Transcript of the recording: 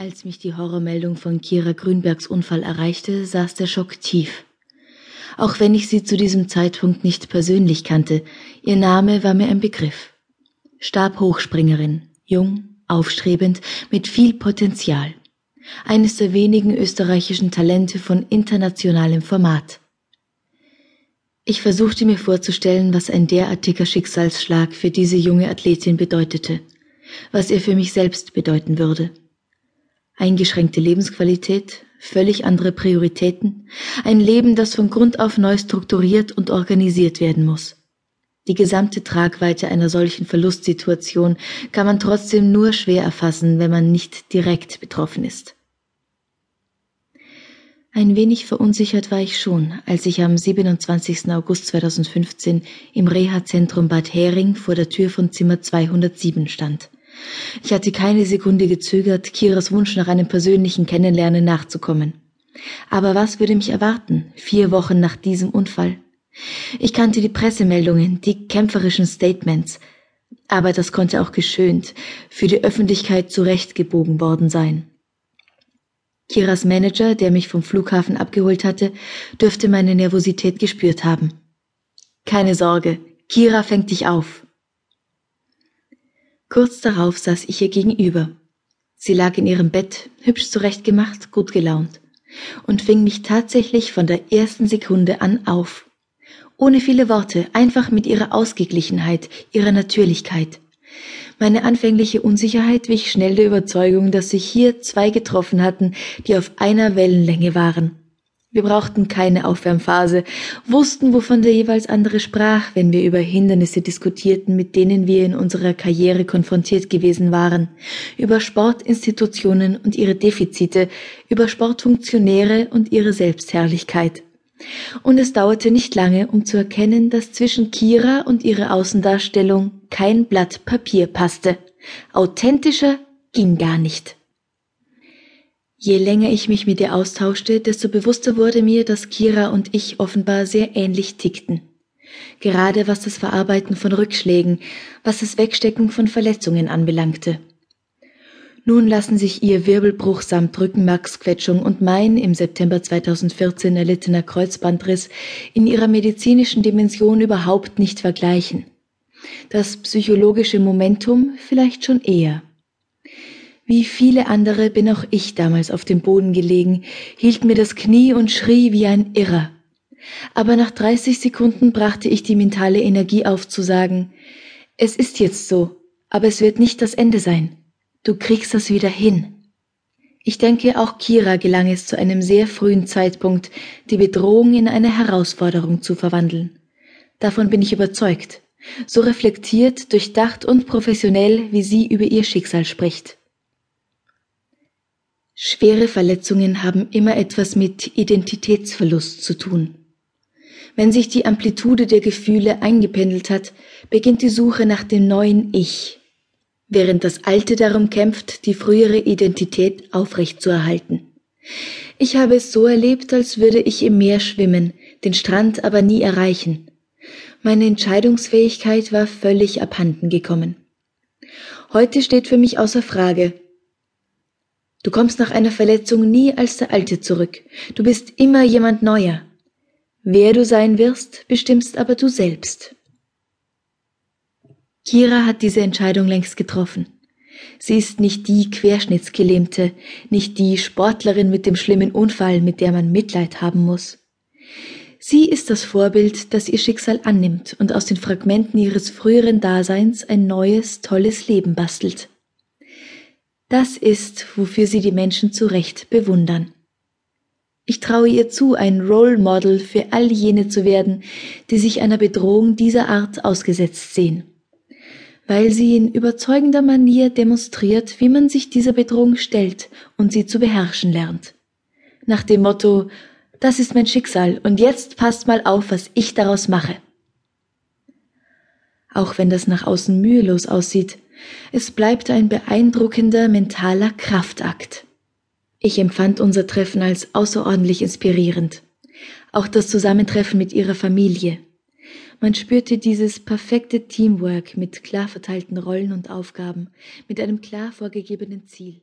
Als mich die Horrormeldung von Kira Grünbergs Unfall erreichte, saß der Schock tief. Auch wenn ich sie zu diesem Zeitpunkt nicht persönlich kannte, ihr Name war mir ein Begriff. Stabhochspringerin, jung, aufstrebend, mit viel Potenzial. Eines der wenigen österreichischen Talente von internationalem Format. Ich versuchte mir vorzustellen, was ein derartiger Schicksalsschlag für diese junge Athletin bedeutete, was er für mich selbst bedeuten würde eingeschränkte Lebensqualität, völlig andere Prioritäten, ein Leben, das von Grund auf neu strukturiert und organisiert werden muss. Die gesamte Tragweite einer solchen Verlustsituation kann man trotzdem nur schwer erfassen, wenn man nicht direkt betroffen ist. Ein wenig verunsichert war ich schon, als ich am 27. August 2015 im Reha-Zentrum Bad Hering vor der Tür von Zimmer 207 stand. Ich hatte keine Sekunde gezögert, Kiras Wunsch nach einem persönlichen Kennenlernen nachzukommen. Aber was würde mich erwarten, vier Wochen nach diesem Unfall? Ich kannte die Pressemeldungen, die kämpferischen Statements, aber das konnte auch geschönt, für die Öffentlichkeit zurechtgebogen worden sein. Kiras Manager, der mich vom Flughafen abgeholt hatte, dürfte meine Nervosität gespürt haben. Keine Sorge, Kira fängt dich auf. Kurz darauf saß ich ihr gegenüber. Sie lag in ihrem Bett, hübsch zurechtgemacht, gut gelaunt, und fing mich tatsächlich von der ersten Sekunde an auf. Ohne viele Worte, einfach mit ihrer Ausgeglichenheit, ihrer Natürlichkeit. Meine anfängliche Unsicherheit wich schnell der Überzeugung, dass sich hier zwei getroffen hatten, die auf einer Wellenlänge waren. Wir brauchten keine Aufwärmphase, wussten, wovon der jeweils andere sprach, wenn wir über Hindernisse diskutierten, mit denen wir in unserer Karriere konfrontiert gewesen waren, über Sportinstitutionen und ihre Defizite, über Sportfunktionäre und ihre Selbstherrlichkeit. Und es dauerte nicht lange, um zu erkennen, dass zwischen Kira und ihrer Außendarstellung kein Blatt Papier passte. Authentischer ging gar nicht. Je länger ich mich mit ihr austauschte, desto bewusster wurde mir, dass Kira und ich offenbar sehr ähnlich tickten. Gerade was das Verarbeiten von Rückschlägen, was das Wegstecken von Verletzungen anbelangte. Nun lassen sich ihr Wirbelbruch samt Rückenmarksquetschung und mein im September 2014 erlittener Kreuzbandriss in ihrer medizinischen Dimension überhaupt nicht vergleichen. Das psychologische Momentum vielleicht schon eher. Wie viele andere bin auch ich damals auf dem Boden gelegen, hielt mir das Knie und schrie wie ein Irrer. Aber nach 30 Sekunden brachte ich die mentale Energie auf zu sagen, es ist jetzt so, aber es wird nicht das Ende sein. Du kriegst das wieder hin. Ich denke, auch Kira gelang es zu einem sehr frühen Zeitpunkt, die Bedrohung in eine Herausforderung zu verwandeln. Davon bin ich überzeugt, so reflektiert, durchdacht und professionell, wie sie über ihr Schicksal spricht. Schwere Verletzungen haben immer etwas mit Identitätsverlust zu tun. Wenn sich die Amplitude der Gefühle eingependelt hat, beginnt die Suche nach dem neuen Ich, während das Alte darum kämpft, die frühere Identität aufrechtzuerhalten. Ich habe es so erlebt, als würde ich im Meer schwimmen, den Strand aber nie erreichen. Meine Entscheidungsfähigkeit war völlig abhanden gekommen. Heute steht für mich außer Frage, Du kommst nach einer Verletzung nie als der Alte zurück. Du bist immer jemand Neuer. Wer du sein wirst, bestimmst aber du selbst. Kira hat diese Entscheidung längst getroffen. Sie ist nicht die Querschnittsgelähmte, nicht die Sportlerin mit dem schlimmen Unfall, mit der man Mitleid haben muss. Sie ist das Vorbild, das ihr Schicksal annimmt und aus den Fragmenten ihres früheren Daseins ein neues, tolles Leben bastelt. Das ist, wofür sie die Menschen zu Recht bewundern. Ich traue ihr zu, ein Role Model für all jene zu werden, die sich einer Bedrohung dieser Art ausgesetzt sehen, weil sie in überzeugender Manier demonstriert, wie man sich dieser Bedrohung stellt und sie zu beherrschen lernt. Nach dem Motto, das ist mein Schicksal und jetzt passt mal auf, was ich daraus mache. Auch wenn das nach außen mühelos aussieht, es bleibt ein beeindruckender mentaler Kraftakt. Ich empfand unser Treffen als außerordentlich inspirierend. Auch das Zusammentreffen mit ihrer Familie. Man spürte dieses perfekte Teamwork mit klar verteilten Rollen und Aufgaben, mit einem klar vorgegebenen Ziel.